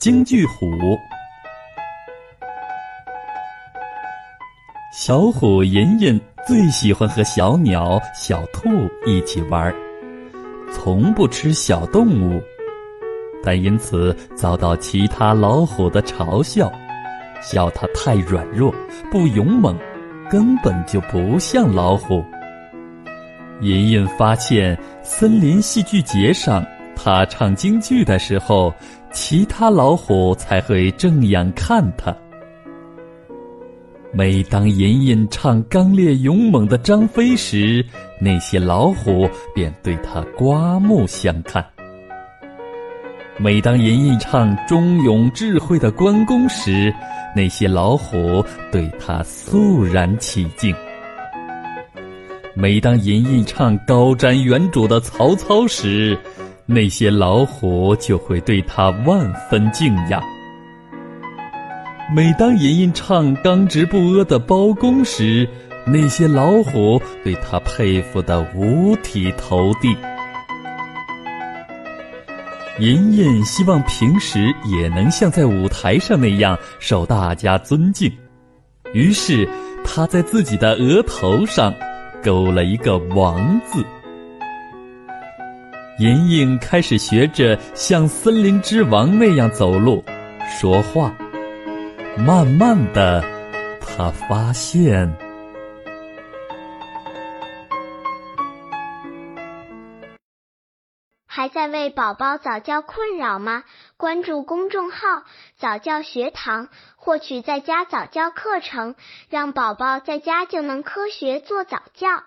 京剧虎。小虎银银最喜欢和小鸟、小兔一起玩儿，从不吃小动物，但因此遭到其他老虎的嘲笑，笑它太软弱、不勇猛，根本就不像老虎。银银发现，森林戏剧节上，他唱京剧的时候，其他老虎才会正眼看他。每当吟吟唱刚烈勇猛的张飞时，那些老虎便对他刮目相看；每当吟吟唱忠勇智慧的关公时，那些老虎对他肃然起敬；每当吟吟唱高瞻远瞩的曹操时，那些老虎就会对他万分敬仰。每当银银唱刚直不阿的包公时，那些老虎对他佩服的五体投地。银银希望平时也能像在舞台上那样受大家尊敬，于是他在自己的额头上勾了一个“王”字。莹莹开始学着像森林之王那样走路、说话。慢慢的，他发现，还在为宝宝早教困扰吗？关注公众号“早教学堂”，获取在家早教课程，让宝宝在家就能科学做早教。